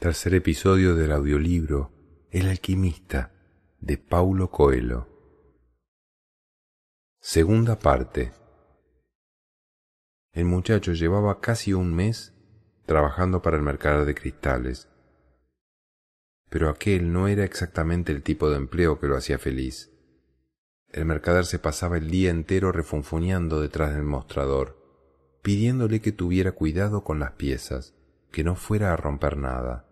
Tercer episodio del audiolibro El alquimista de Paulo Coelho. Segunda parte. El muchacho llevaba casi un mes trabajando para el mercader de cristales, pero aquel no era exactamente el tipo de empleo que lo hacía feliz. El mercader se pasaba el día entero refunfuñando detrás del mostrador, pidiéndole que tuviera cuidado con las piezas, que no fuera a romper nada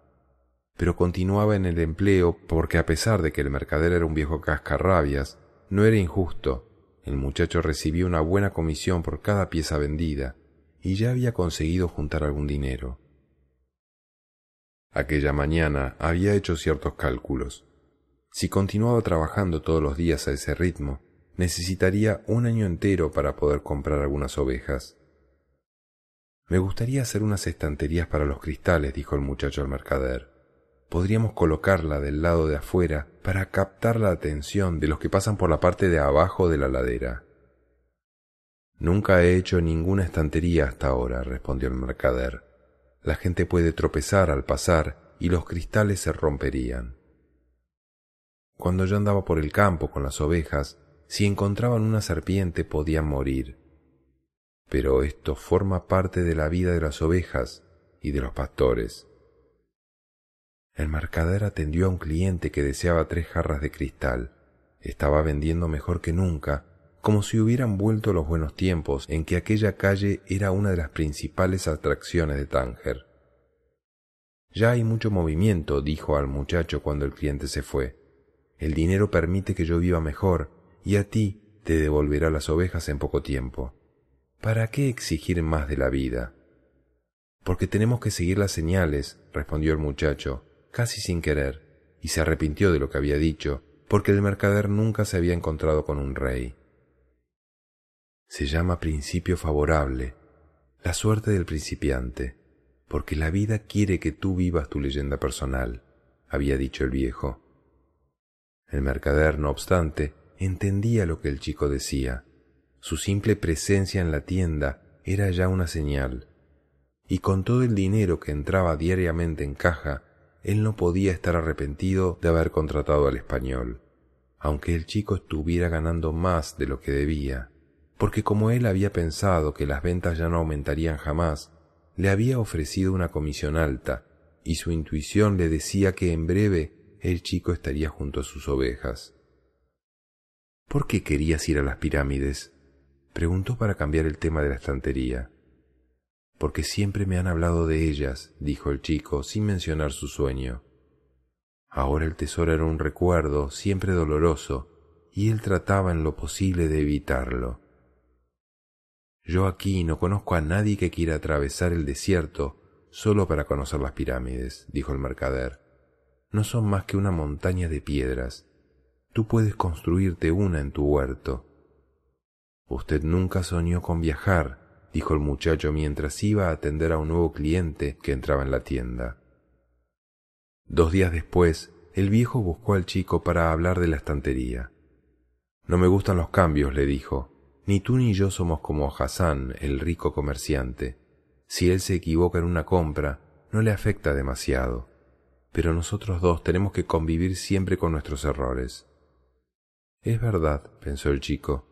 pero continuaba en el empleo porque a pesar de que el mercader era un viejo cascarrabias, no era injusto. El muchacho recibía una buena comisión por cada pieza vendida y ya había conseguido juntar algún dinero. Aquella mañana había hecho ciertos cálculos. Si continuaba trabajando todos los días a ese ritmo, necesitaría un año entero para poder comprar algunas ovejas. Me gustaría hacer unas estanterías para los cristales, dijo el muchacho al mercader podríamos colocarla del lado de afuera para captar la atención de los que pasan por la parte de abajo de la ladera. Nunca he hecho ninguna estantería hasta ahora, respondió el mercader. La gente puede tropezar al pasar y los cristales se romperían. Cuando yo andaba por el campo con las ovejas, si encontraban una serpiente podían morir. Pero esto forma parte de la vida de las ovejas y de los pastores. El mercader atendió a un cliente que deseaba tres jarras de cristal. Estaba vendiendo mejor que nunca, como si hubieran vuelto los buenos tiempos en que aquella calle era una de las principales atracciones de Tánger. Ya hay mucho movimiento, dijo al muchacho cuando el cliente se fue. El dinero permite que yo viva mejor, y a ti te devolverá las ovejas en poco tiempo. ¿Para qué exigir más de la vida? Porque tenemos que seguir las señales, respondió el muchacho, casi sin querer, y se arrepintió de lo que había dicho, porque el mercader nunca se había encontrado con un rey. Se llama principio favorable, la suerte del principiante, porque la vida quiere que tú vivas tu leyenda personal, había dicho el viejo. El mercader, no obstante, entendía lo que el chico decía. Su simple presencia en la tienda era ya una señal, y con todo el dinero que entraba diariamente en caja, él no podía estar arrepentido de haber contratado al español, aunque el chico estuviera ganando más de lo que debía, porque como él había pensado que las ventas ya no aumentarían jamás, le había ofrecido una comisión alta, y su intuición le decía que en breve el chico estaría junto a sus ovejas. ¿Por qué querías ir a las pirámides? preguntó para cambiar el tema de la estantería porque siempre me han hablado de ellas, dijo el chico, sin mencionar su sueño. Ahora el tesoro era un recuerdo siempre doloroso, y él trataba en lo posible de evitarlo. Yo aquí no conozco a nadie que quiera atravesar el desierto solo para conocer las pirámides, dijo el mercader. No son más que una montaña de piedras. Tú puedes construirte una en tu huerto. Usted nunca soñó con viajar, dijo el muchacho mientras iba a atender a un nuevo cliente que entraba en la tienda. Dos días después, el viejo buscó al chico para hablar de la estantería. No me gustan los cambios, le dijo. Ni tú ni yo somos como Hassan, el rico comerciante. Si él se equivoca en una compra, no le afecta demasiado. Pero nosotros dos tenemos que convivir siempre con nuestros errores. Es verdad, pensó el chico.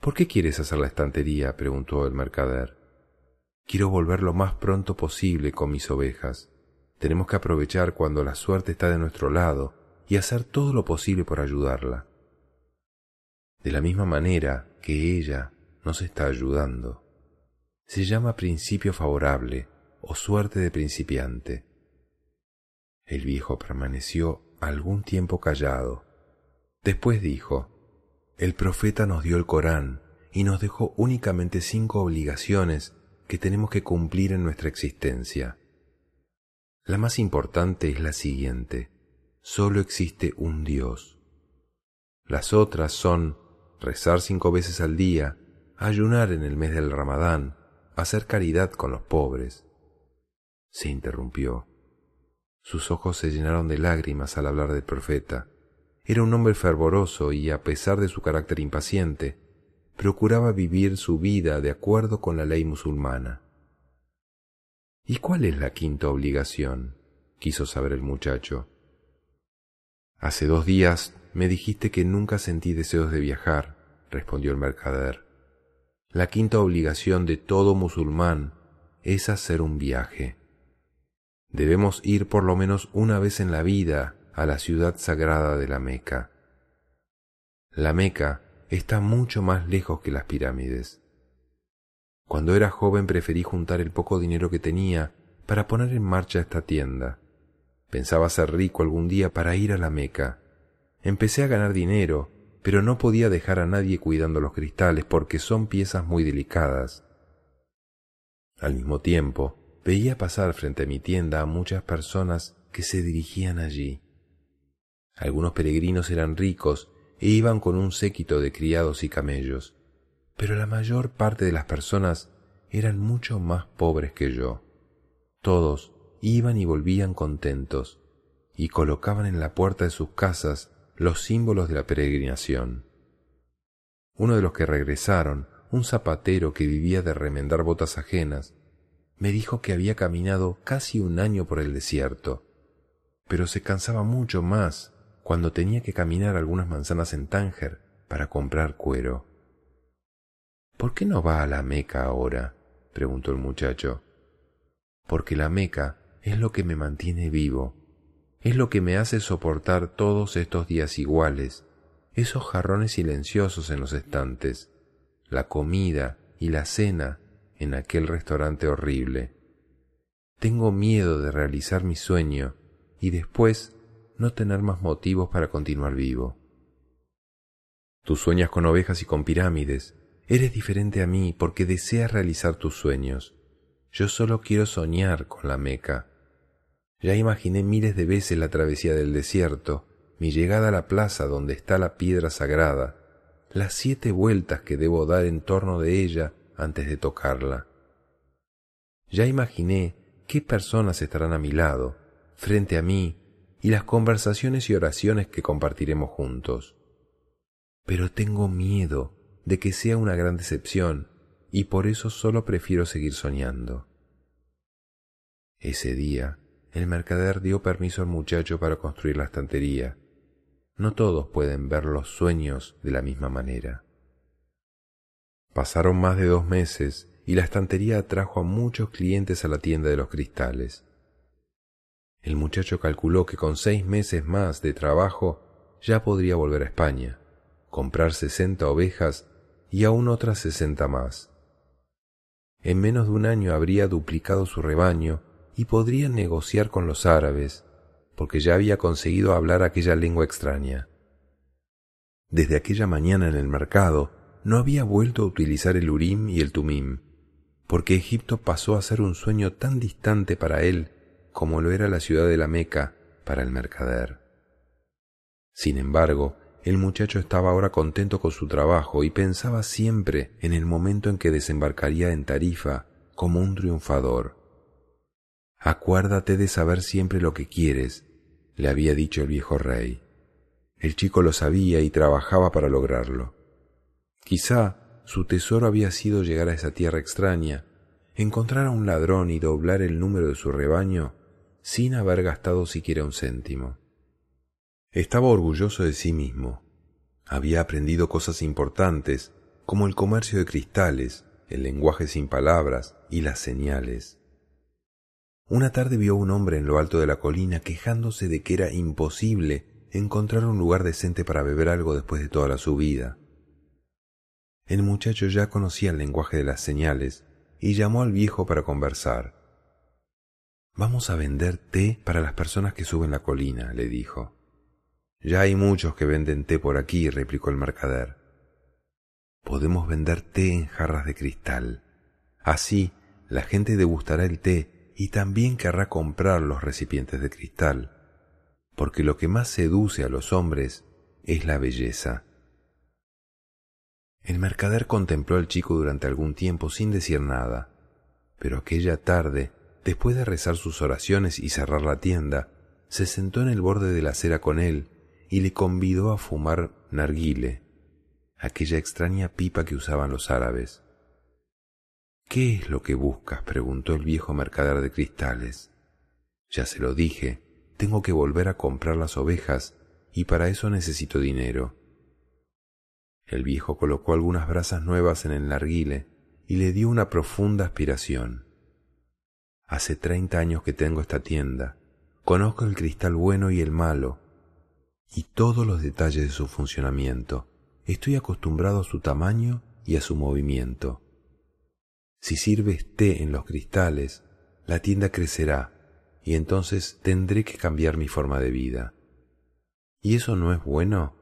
¿Por qué quieres hacer la estantería? preguntó el mercader. Quiero volver lo más pronto posible con mis ovejas. Tenemos que aprovechar cuando la suerte está de nuestro lado y hacer todo lo posible por ayudarla. De la misma manera que ella nos está ayudando. Se llama principio favorable o suerte de principiante. El viejo permaneció algún tiempo callado. Después dijo, el profeta nos dio el Corán y nos dejó únicamente cinco obligaciones que tenemos que cumplir en nuestra existencia. La más importante es la siguiente. Solo existe un Dios. Las otras son rezar cinco veces al día, ayunar en el mes del Ramadán, hacer caridad con los pobres. Se interrumpió. Sus ojos se llenaron de lágrimas al hablar del profeta. Era un hombre fervoroso y, a pesar de su carácter impaciente, procuraba vivir su vida de acuerdo con la ley musulmana. ¿Y cuál es la quinta obligación? quiso saber el muchacho. Hace dos días me dijiste que nunca sentí deseos de viajar, respondió el mercader. La quinta obligación de todo musulmán es hacer un viaje. Debemos ir por lo menos una vez en la vida a la ciudad sagrada de la Meca. La Meca está mucho más lejos que las pirámides. Cuando era joven preferí juntar el poco dinero que tenía para poner en marcha esta tienda. Pensaba ser rico algún día para ir a la Meca. Empecé a ganar dinero, pero no podía dejar a nadie cuidando los cristales porque son piezas muy delicadas. Al mismo tiempo, veía pasar frente a mi tienda a muchas personas que se dirigían allí. Algunos peregrinos eran ricos e iban con un séquito de criados y camellos, pero la mayor parte de las personas eran mucho más pobres que yo. Todos iban y volvían contentos, y colocaban en la puerta de sus casas los símbolos de la peregrinación. Uno de los que regresaron, un zapatero que vivía de remendar botas ajenas, me dijo que había caminado casi un año por el desierto, pero se cansaba mucho más cuando tenía que caminar algunas manzanas en Tánger para comprar cuero. ¿Por qué no va a la Meca ahora? preguntó el muchacho. Porque la Meca es lo que me mantiene vivo, es lo que me hace soportar todos estos días iguales, esos jarrones silenciosos en los estantes, la comida y la cena en aquel restaurante horrible. Tengo miedo de realizar mi sueño y después no tener más motivos para continuar vivo. Tú sueñas con ovejas y con pirámides. Eres diferente a mí porque deseas realizar tus sueños. Yo solo quiero soñar con la Meca. Ya imaginé miles de veces la travesía del desierto, mi llegada a la plaza donde está la piedra sagrada, las siete vueltas que debo dar en torno de ella antes de tocarla. Ya imaginé qué personas estarán a mi lado, frente a mí, y las conversaciones y oraciones que compartiremos juntos. Pero tengo miedo de que sea una gran decepción y por eso solo prefiero seguir soñando. Ese día, el mercader dio permiso al muchacho para construir la estantería. No todos pueden ver los sueños de la misma manera. Pasaron más de dos meses y la estantería atrajo a muchos clientes a la tienda de los cristales. El muchacho calculó que con seis meses más de trabajo ya podría volver a España, comprar sesenta ovejas y aún otras sesenta más. En menos de un año habría duplicado su rebaño y podría negociar con los árabes, porque ya había conseguido hablar aquella lengua extraña. Desde aquella mañana en el mercado no había vuelto a utilizar el Urim y el Tumim, porque Egipto pasó a ser un sueño tan distante para él como lo era la ciudad de la Meca para el mercader. Sin embargo, el muchacho estaba ahora contento con su trabajo y pensaba siempre en el momento en que desembarcaría en Tarifa como un triunfador. Acuérdate de saber siempre lo que quieres, le había dicho el viejo rey. El chico lo sabía y trabajaba para lograrlo. Quizá su tesoro había sido llegar a esa tierra extraña, encontrar a un ladrón y doblar el número de su rebaño sin haber gastado siquiera un céntimo. Estaba orgulloso de sí mismo. Había aprendido cosas importantes, como el comercio de cristales, el lenguaje sin palabras y las señales. Una tarde vio a un hombre en lo alto de la colina quejándose de que era imposible encontrar un lugar decente para beber algo después de toda la subida. El muchacho ya conocía el lenguaje de las señales y llamó al viejo para conversar. Vamos a vender té para las personas que suben la colina, le dijo. Ya hay muchos que venden té por aquí, replicó el mercader. Podemos vender té en jarras de cristal. Así la gente degustará el té y también querrá comprar los recipientes de cristal, porque lo que más seduce a los hombres es la belleza. El mercader contempló al chico durante algún tiempo sin decir nada, pero aquella tarde Después de rezar sus oraciones y cerrar la tienda, se sentó en el borde de la acera con él y le convidó a fumar narguile, aquella extraña pipa que usaban los árabes. ¿Qué es lo que buscas? preguntó el viejo mercader de cristales. Ya se lo dije, tengo que volver a comprar las ovejas y para eso necesito dinero. El viejo colocó algunas brasas nuevas en el narguile y le dio una profunda aspiración. Hace treinta años que tengo esta tienda, conozco el cristal bueno y el malo, y todos los detalles de su funcionamiento. Estoy acostumbrado a su tamaño y a su movimiento. Si sirves té en los cristales, la tienda crecerá y entonces tendré que cambiar mi forma de vida. ¿Y eso no es bueno?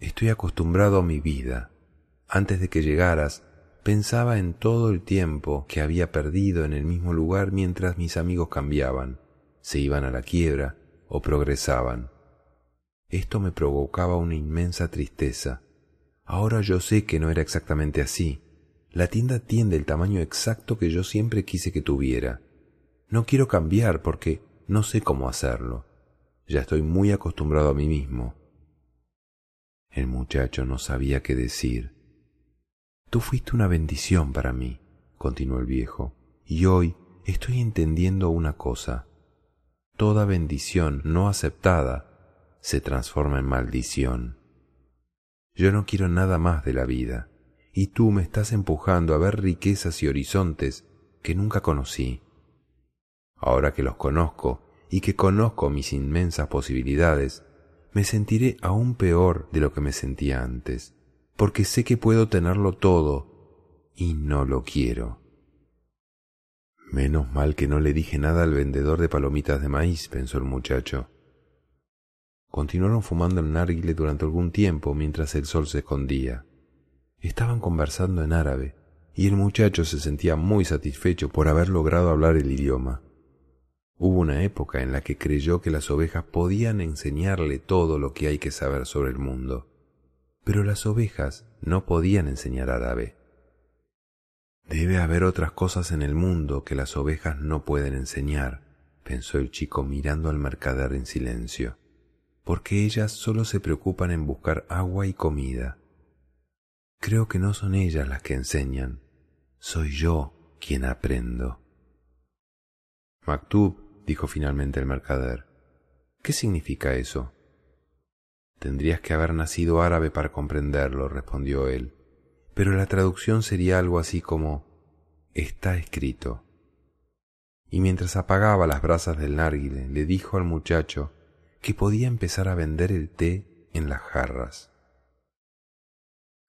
Estoy acostumbrado a mi vida. Antes de que llegaras, pensaba en todo el tiempo que había perdido en el mismo lugar mientras mis amigos cambiaban, se iban a la quiebra o progresaban. Esto me provocaba una inmensa tristeza. Ahora yo sé que no era exactamente así. La tienda tiende el tamaño exacto que yo siempre quise que tuviera. No quiero cambiar porque no sé cómo hacerlo. Ya estoy muy acostumbrado a mí mismo. El muchacho no sabía qué decir. Tú fuiste una bendición para mí, continuó el viejo, y hoy estoy entendiendo una cosa. Toda bendición no aceptada se transforma en maldición. Yo no quiero nada más de la vida, y tú me estás empujando a ver riquezas y horizontes que nunca conocí. Ahora que los conozco y que conozco mis inmensas posibilidades, me sentiré aún peor de lo que me sentía antes, porque sé que puedo tenerlo todo y no lo quiero. Menos mal que no le dije nada al vendedor de palomitas de maíz, pensó el muchacho. Continuaron fumando el narguile durante algún tiempo mientras el sol se escondía. Estaban conversando en árabe, y el muchacho se sentía muy satisfecho por haber logrado hablar el idioma. Hubo una época en la que creyó que las ovejas podían enseñarle todo lo que hay que saber sobre el mundo, pero las ovejas no podían enseñar árabe. Debe haber otras cosas en el mundo que las ovejas no pueden enseñar, pensó el chico mirando al mercader en silencio, porque ellas solo se preocupan en buscar agua y comida. Creo que no son ellas las que enseñan, soy yo quien aprendo. Maktub dijo finalmente el mercader. ¿Qué significa eso? Tendrías que haber nacido árabe para comprenderlo, respondió él, pero la traducción sería algo así como está escrito. Y mientras apagaba las brasas del nárguile, le dijo al muchacho que podía empezar a vender el té en las jarras.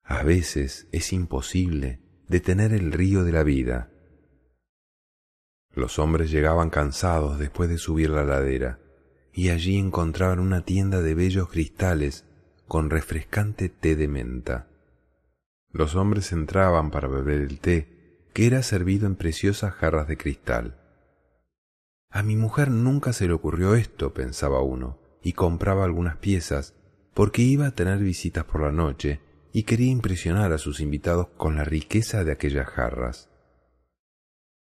A veces es imposible detener el río de la vida, los hombres llegaban cansados después de subir la ladera, y allí encontraban una tienda de bellos cristales con refrescante té de menta. Los hombres entraban para beber el té, que era servido en preciosas jarras de cristal. A mi mujer nunca se le ocurrió esto, pensaba uno, y compraba algunas piezas, porque iba a tener visitas por la noche y quería impresionar a sus invitados con la riqueza de aquellas jarras.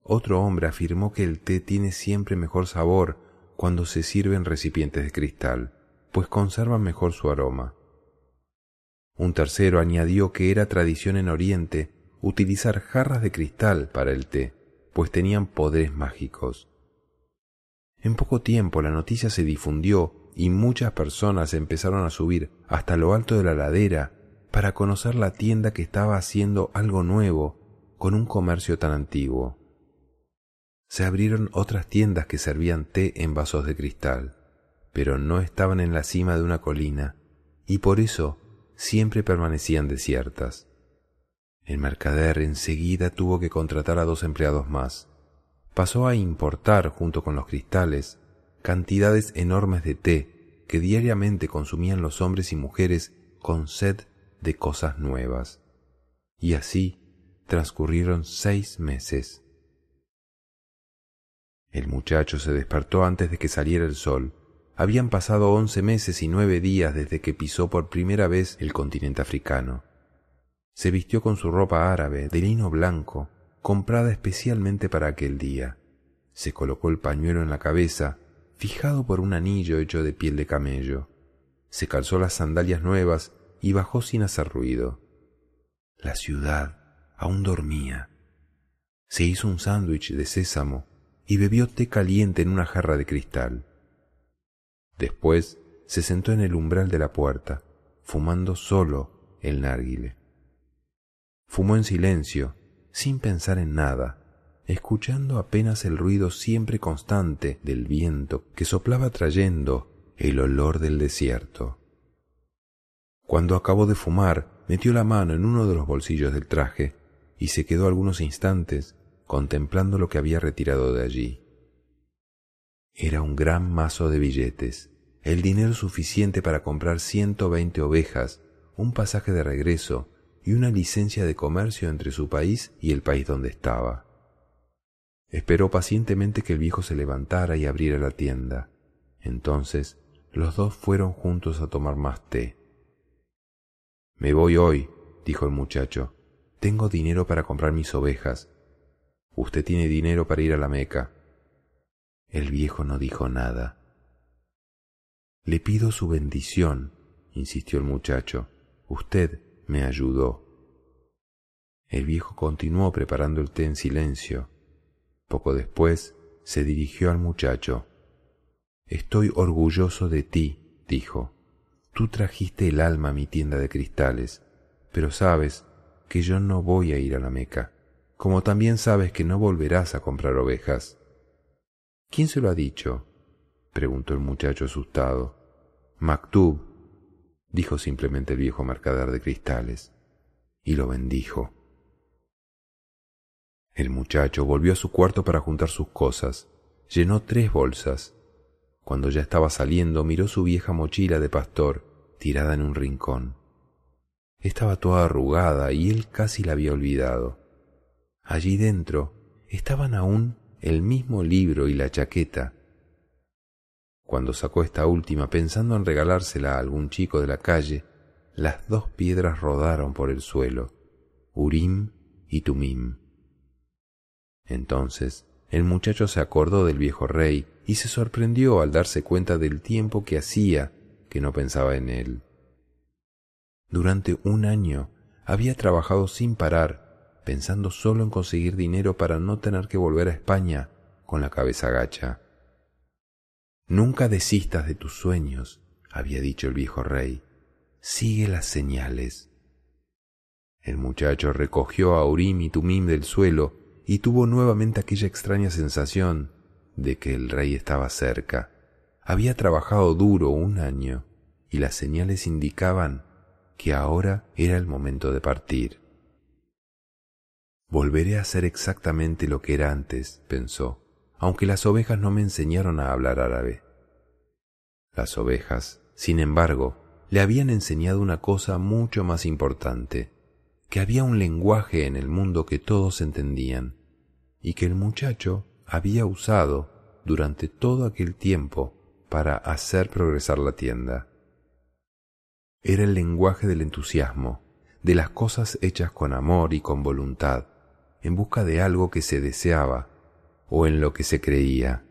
Otro hombre afirmó que el té tiene siempre mejor sabor cuando se sirve en recipientes de cristal, pues conserva mejor su aroma. Un tercero añadió que era tradición en Oriente utilizar jarras de cristal para el té, pues tenían poderes mágicos. En poco tiempo la noticia se difundió y muchas personas empezaron a subir hasta lo alto de la ladera para conocer la tienda que estaba haciendo algo nuevo con un comercio tan antiguo se abrieron otras tiendas que servían té en vasos de cristal, pero no estaban en la cima de una colina, y por eso siempre permanecían desiertas. El mercader enseguida tuvo que contratar a dos empleados más. Pasó a importar, junto con los cristales, cantidades enormes de té que diariamente consumían los hombres y mujeres con sed de cosas nuevas. Y así transcurrieron seis meses. El muchacho se despertó antes de que saliera el sol. Habían pasado once meses y nueve días desde que pisó por primera vez el continente africano. Se vistió con su ropa árabe de lino blanco, comprada especialmente para aquel día. Se colocó el pañuelo en la cabeza, fijado por un anillo hecho de piel de camello. Se calzó las sandalias nuevas y bajó sin hacer ruido. La ciudad aún dormía. Se hizo un sándwich de sésamo y bebió té caliente en una jarra de cristal. Después se sentó en el umbral de la puerta, fumando solo el nárguile. Fumó en silencio, sin pensar en nada, escuchando apenas el ruido siempre constante del viento que soplaba trayendo el olor del desierto. Cuando acabó de fumar, metió la mano en uno de los bolsillos del traje y se quedó algunos instantes contemplando lo que había retirado de allí. Era un gran mazo de billetes, el dinero suficiente para comprar ciento veinte ovejas, un pasaje de regreso y una licencia de comercio entre su país y el país donde estaba. Esperó pacientemente que el viejo se levantara y abriera la tienda. Entonces los dos fueron juntos a tomar más té. Me voy hoy, dijo el muchacho. Tengo dinero para comprar mis ovejas. Usted tiene dinero para ir a la Meca. El viejo no dijo nada. Le pido su bendición, insistió el muchacho. Usted me ayudó. El viejo continuó preparando el té en silencio. Poco después se dirigió al muchacho. Estoy orgulloso de ti, dijo. Tú trajiste el alma a mi tienda de cristales, pero sabes que yo no voy a ir a la Meca, como también sabes que no volverás a comprar ovejas. ¿Quién se lo ha dicho? preguntó el muchacho asustado. Maktub, dijo simplemente el viejo mercader de cristales, y lo bendijo. El muchacho volvió a su cuarto para juntar sus cosas. Llenó tres bolsas. Cuando ya estaba saliendo, miró su vieja mochila de pastor tirada en un rincón. Estaba toda arrugada y él casi la había olvidado. Allí dentro estaban aún el mismo libro y la chaqueta. Cuando sacó esta última pensando en regalársela a algún chico de la calle, las dos piedras rodaron por el suelo, Urim y Tumim. Entonces el muchacho se acordó del viejo rey y se sorprendió al darse cuenta del tiempo que hacía que no pensaba en él. Durante un año había trabajado sin parar, pensando solo en conseguir dinero para no tener que volver a España con la cabeza gacha. Nunca desistas de tus sueños, había dicho el viejo rey. Sigue las señales. El muchacho recogió a Urim y Tumim del suelo y tuvo nuevamente aquella extraña sensación de que el rey estaba cerca. Había trabajado duro un año y las señales indicaban que ahora era el momento de partir. Volveré a hacer exactamente lo que era antes, pensó, aunque las ovejas no me enseñaron a hablar árabe. Las ovejas, sin embargo, le habían enseñado una cosa mucho más importante, que había un lenguaje en el mundo que todos entendían y que el muchacho había usado durante todo aquel tiempo para hacer progresar la tienda. Era el lenguaje del entusiasmo, de las cosas hechas con amor y con voluntad, en busca de algo que se deseaba o en lo que se creía.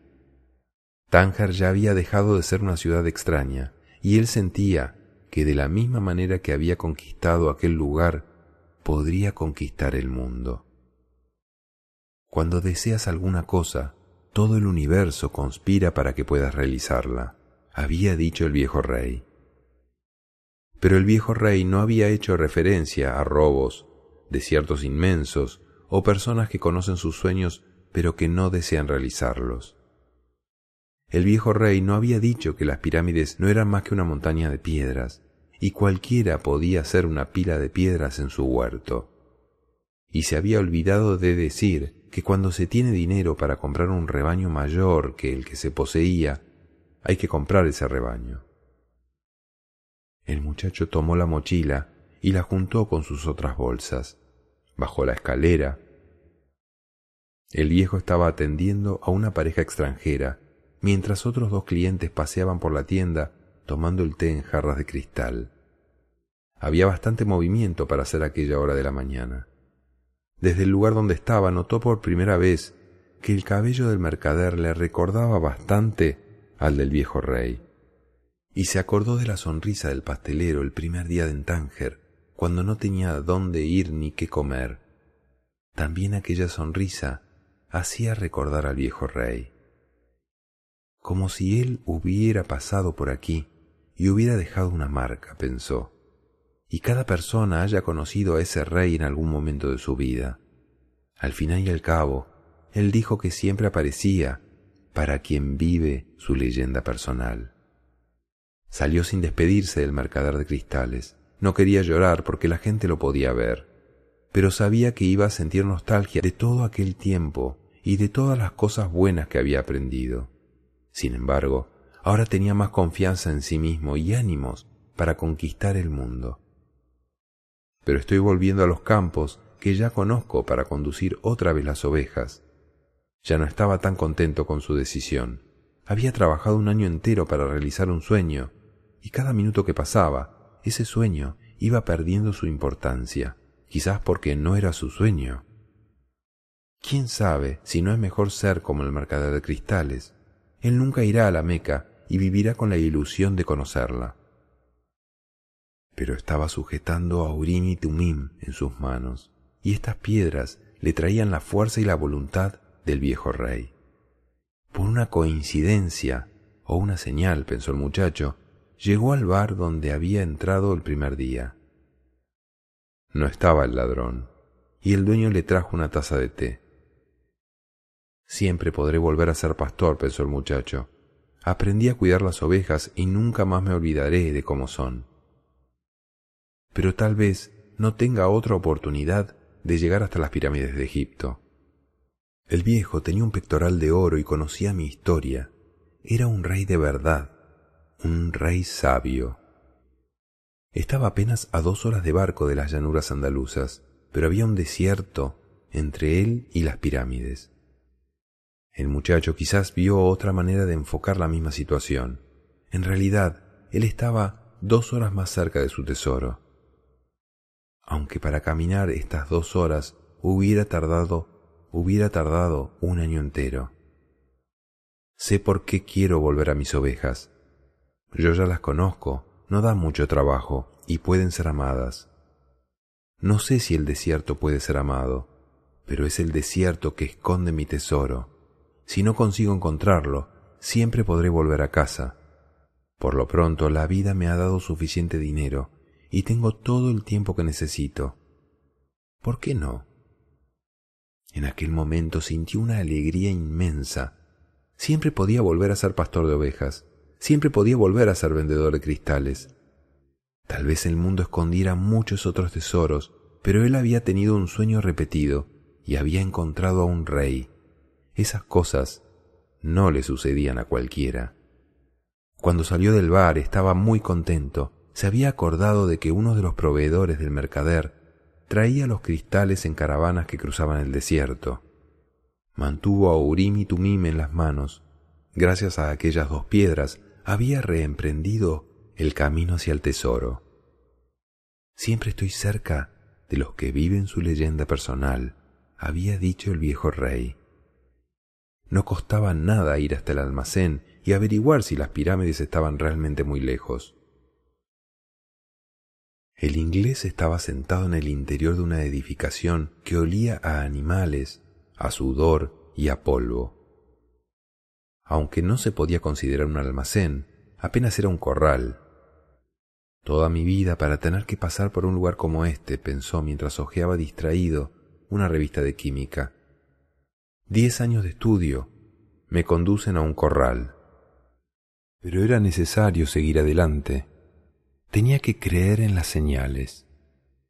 Tánger ya había dejado de ser una ciudad extraña, y él sentía que de la misma manera que había conquistado aquel lugar, podría conquistar el mundo. Cuando deseas alguna cosa, todo el universo conspira para que puedas realizarla, había dicho el viejo rey. Pero el viejo rey no había hecho referencia a robos, desiertos inmensos o personas que conocen sus sueños pero que no desean realizarlos. El viejo rey no había dicho que las pirámides no eran más que una montaña de piedras, y cualquiera podía hacer una pila de piedras en su huerto. Y se había olvidado de decir que cuando se tiene dinero para comprar un rebaño mayor que el que se poseía, hay que comprar ese rebaño. El muchacho tomó la mochila y la juntó con sus otras bolsas. Bajó la escalera. El viejo estaba atendiendo a una pareja extranjera, mientras otros dos clientes paseaban por la tienda tomando el té en jarras de cristal. Había bastante movimiento para hacer aquella hora de la mañana. Desde el lugar donde estaba notó por primera vez que el cabello del mercader le recordaba bastante al del viejo rey. Y se acordó de la sonrisa del pastelero el primer día de Tánger, cuando no tenía dónde ir ni qué comer. También aquella sonrisa hacía recordar al viejo rey. Como si él hubiera pasado por aquí y hubiera dejado una marca, pensó, y cada persona haya conocido a ese rey en algún momento de su vida. Al final y al cabo, él dijo que siempre aparecía para quien vive su leyenda personal. Salió sin despedirse del mercader de cristales. No quería llorar porque la gente lo podía ver, pero sabía que iba a sentir nostalgia de todo aquel tiempo y de todas las cosas buenas que había aprendido. Sin embargo, ahora tenía más confianza en sí mismo y ánimos para conquistar el mundo. Pero estoy volviendo a los campos que ya conozco para conducir otra vez las ovejas. Ya no estaba tan contento con su decisión. Había trabajado un año entero para realizar un sueño, y cada minuto que pasaba, ese sueño iba perdiendo su importancia, quizás porque no era su sueño. ¿Quién sabe si no es mejor ser como el mercader de cristales? Él nunca irá a la Meca y vivirá con la ilusión de conocerla. Pero estaba sujetando a Urim y Tumim en sus manos, y estas piedras le traían la fuerza y la voluntad del viejo rey. Por una coincidencia o una señal, pensó el muchacho, llegó al bar donde había entrado el primer día. No estaba el ladrón, y el dueño le trajo una taza de té. Siempre podré volver a ser pastor, pensó el muchacho. Aprendí a cuidar las ovejas y nunca más me olvidaré de cómo son. Pero tal vez no tenga otra oportunidad de llegar hasta las pirámides de Egipto. El viejo tenía un pectoral de oro y conocía mi historia. Era un rey de verdad, un rey sabio. Estaba apenas a dos horas de barco de las llanuras andaluzas, pero había un desierto entre él y las pirámides. El muchacho quizás vio otra manera de enfocar la misma situación. En realidad, él estaba dos horas más cerca de su tesoro. Aunque para caminar estas dos horas hubiera tardado, hubiera tardado un año entero. Sé por qué quiero volver a mis ovejas, yo ya las conozco, no da mucho trabajo y pueden ser amadas. No sé si el desierto puede ser amado, pero es el desierto que esconde mi tesoro. Si no consigo encontrarlo, siempre podré volver a casa. Por lo pronto la vida me ha dado suficiente dinero y tengo todo el tiempo que necesito. ¿Por qué no? En aquel momento sintió una alegría inmensa. Siempre podía volver a ser pastor de ovejas siempre podía volver a ser vendedor de cristales. Tal vez el mundo escondiera muchos otros tesoros, pero él había tenido un sueño repetido y había encontrado a un rey. Esas cosas no le sucedían a cualquiera. Cuando salió del bar estaba muy contento. Se había acordado de que uno de los proveedores del mercader traía los cristales en caravanas que cruzaban el desierto. Mantuvo a Urim y Tumim en las manos. Gracias a aquellas dos piedras había reemprendido el camino hacia el tesoro. Siempre estoy cerca de los que viven su leyenda personal, había dicho el viejo rey. No costaba nada ir hasta el almacén y averiguar si las pirámides estaban realmente muy lejos. El inglés estaba sentado en el interior de una edificación que olía a animales, a sudor y a polvo aunque no se podía considerar un almacén, apenas era un corral. Toda mi vida para tener que pasar por un lugar como este, pensó mientras hojeaba distraído una revista de química. Diez años de estudio me conducen a un corral. Pero era necesario seguir adelante. Tenía que creer en las señales.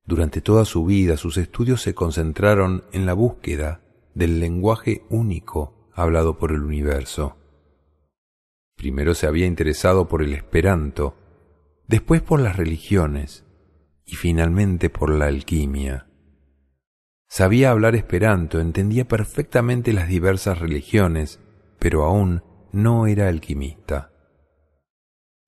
Durante toda su vida sus estudios se concentraron en la búsqueda del lenguaje único hablado por el universo. Primero se había interesado por el esperanto, después por las religiones y finalmente por la alquimia. Sabía hablar esperanto, entendía perfectamente las diversas religiones, pero aún no era alquimista.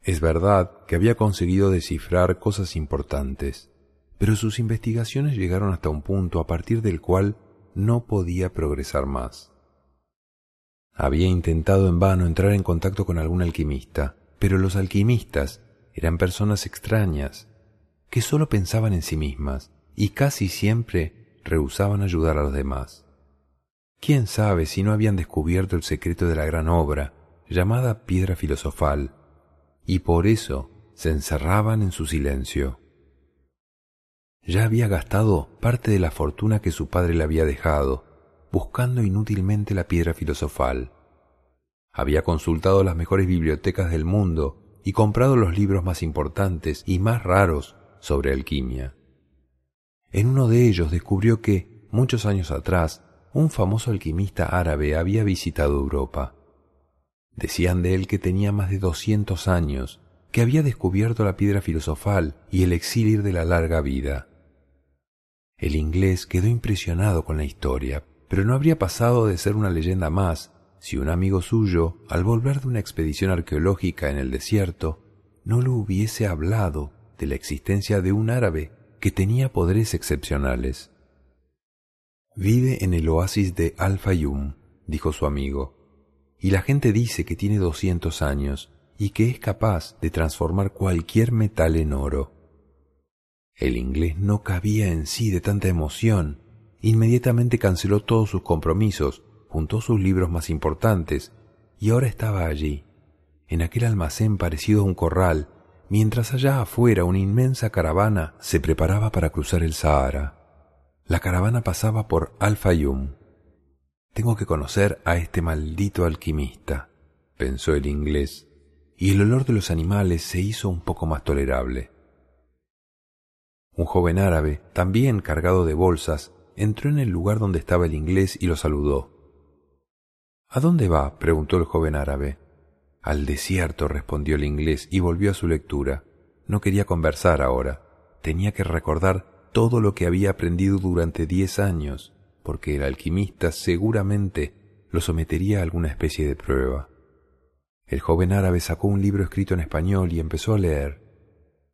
Es verdad que había conseguido descifrar cosas importantes, pero sus investigaciones llegaron hasta un punto a partir del cual no podía progresar más. Había intentado en vano entrar en contacto con algún alquimista, pero los alquimistas eran personas extrañas, que sólo pensaban en sí mismas y casi siempre rehusaban ayudar a los demás. quién sabe si no habían descubierto el secreto de la gran obra, llamada piedra filosofal, y por eso se encerraban en su silencio. Ya había gastado parte de la fortuna que su padre le había dejado, buscando inútilmente la piedra filosofal. Había consultado las mejores bibliotecas del mundo y comprado los libros más importantes y más raros sobre alquimia. En uno de ellos descubrió que, muchos años atrás, un famoso alquimista árabe había visitado Europa. Decían de él que tenía más de doscientos años, que había descubierto la piedra filosofal y el exilio de la larga vida. El inglés quedó impresionado con la historia, pero no habría pasado de ser una leyenda más si un amigo suyo, al volver de una expedición arqueológica en el desierto, no le hubiese hablado de la existencia de un árabe que tenía poderes excepcionales. Vive en el oasis de Al-Fayum, dijo su amigo, y la gente dice que tiene doscientos años y que es capaz de transformar cualquier metal en oro. El inglés no cabía en sí de tanta emoción. Inmediatamente canceló todos sus compromisos, juntó sus libros más importantes y ahora estaba allí, en aquel almacén parecido a un corral, mientras allá afuera una inmensa caravana se preparaba para cruzar el Sahara. La caravana pasaba por Al-Fayum. Tengo que conocer a este maldito alquimista, pensó el inglés, y el olor de los animales se hizo un poco más tolerable. Un joven árabe, también cargado de bolsas, entró en el lugar donde estaba el inglés y lo saludó. ¿A dónde va? preguntó el joven árabe. Al desierto, respondió el inglés y volvió a su lectura. No quería conversar ahora. Tenía que recordar todo lo que había aprendido durante diez años, porque el alquimista seguramente lo sometería a alguna especie de prueba. El joven árabe sacó un libro escrito en español y empezó a leer.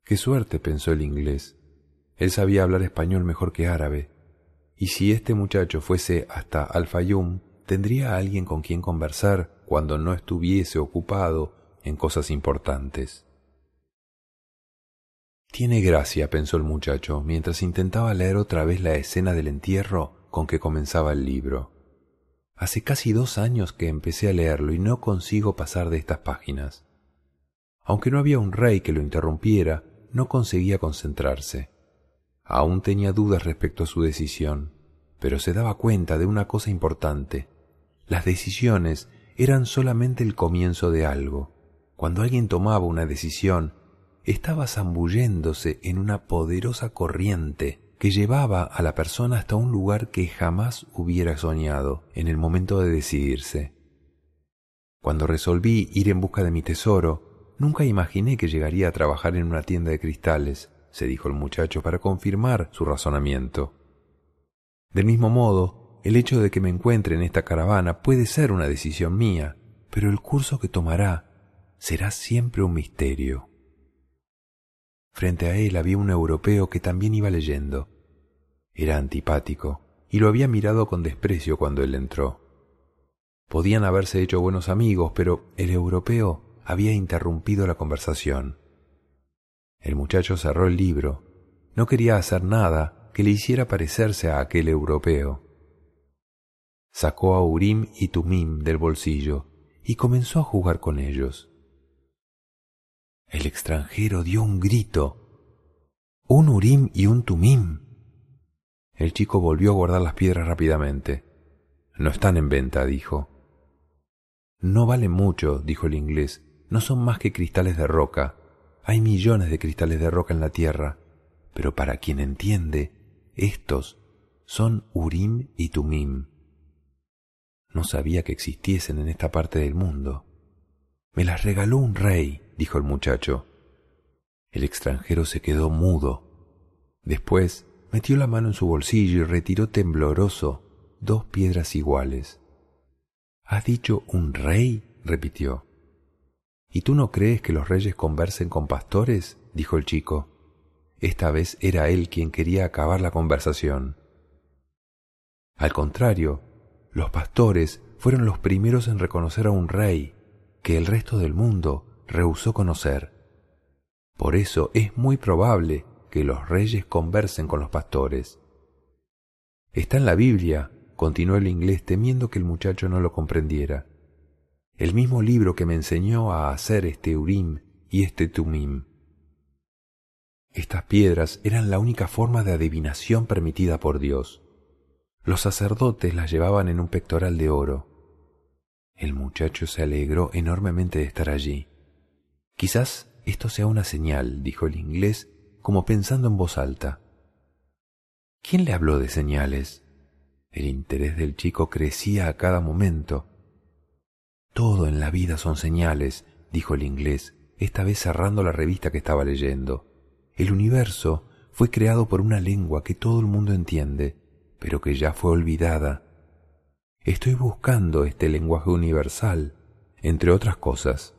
Qué suerte, pensó el inglés. Él sabía hablar español mejor que árabe, y si este muchacho fuese hasta Al-Fayum, tendría alguien con quien conversar cuando no estuviese ocupado en cosas importantes. Tiene gracia, pensó el muchacho, mientras intentaba leer otra vez la escena del entierro con que comenzaba el libro. Hace casi dos años que empecé a leerlo y no consigo pasar de estas páginas. Aunque no había un rey que lo interrumpiera, no conseguía concentrarse. Aún tenía dudas respecto a su decisión, pero se daba cuenta de una cosa importante. Las decisiones eran solamente el comienzo de algo. Cuando alguien tomaba una decisión, estaba zambulléndose en una poderosa corriente que llevaba a la persona hasta un lugar que jamás hubiera soñado en el momento de decidirse. Cuando resolví ir en busca de mi tesoro, nunca imaginé que llegaría a trabajar en una tienda de cristales, se dijo el muchacho para confirmar su razonamiento. Del mismo modo, el hecho de que me encuentre en esta caravana puede ser una decisión mía, pero el curso que tomará será siempre un misterio. Frente a él había un europeo que también iba leyendo. Era antipático, y lo había mirado con desprecio cuando él entró. Podían haberse hecho buenos amigos, pero el europeo había interrumpido la conversación. El muchacho cerró el libro. No quería hacer nada que le hiciera parecerse a aquel europeo. Sacó a Urim y Tumim del bolsillo y comenzó a jugar con ellos. El extranjero dio un grito. Un Urim y un Tumim. El chico volvió a guardar las piedras rápidamente. No están en venta, dijo. No valen mucho, dijo el inglés. No son más que cristales de roca. Hay millones de cristales de roca en la tierra, pero para quien entiende, estos son Urim y Tumim. No sabía que existiesen en esta parte del mundo. Me las regaló un rey, dijo el muchacho. El extranjero se quedó mudo. Después metió la mano en su bolsillo y retiró tembloroso dos piedras iguales. ¿Has dicho un rey? repitió. ¿Y tú no crees que los reyes conversen con pastores? dijo el chico. Esta vez era él quien quería acabar la conversación. Al contrario, los pastores fueron los primeros en reconocer a un rey que el resto del mundo rehusó conocer. Por eso es muy probable que los reyes conversen con los pastores. Está en la Biblia continuó el inglés temiendo que el muchacho no lo comprendiera. El mismo libro que me enseñó a hacer este Urim y este Tumim. Estas piedras eran la única forma de adivinación permitida por Dios. Los sacerdotes las llevaban en un pectoral de oro. El muchacho se alegró enormemente de estar allí. Quizás esto sea una señal, dijo el inglés, como pensando en voz alta. ¿Quién le habló de señales? El interés del chico crecía a cada momento. Todo en la vida son señales, dijo el inglés, esta vez cerrando la revista que estaba leyendo. El universo fue creado por una lengua que todo el mundo entiende, pero que ya fue olvidada. Estoy buscando este lenguaje universal, entre otras cosas.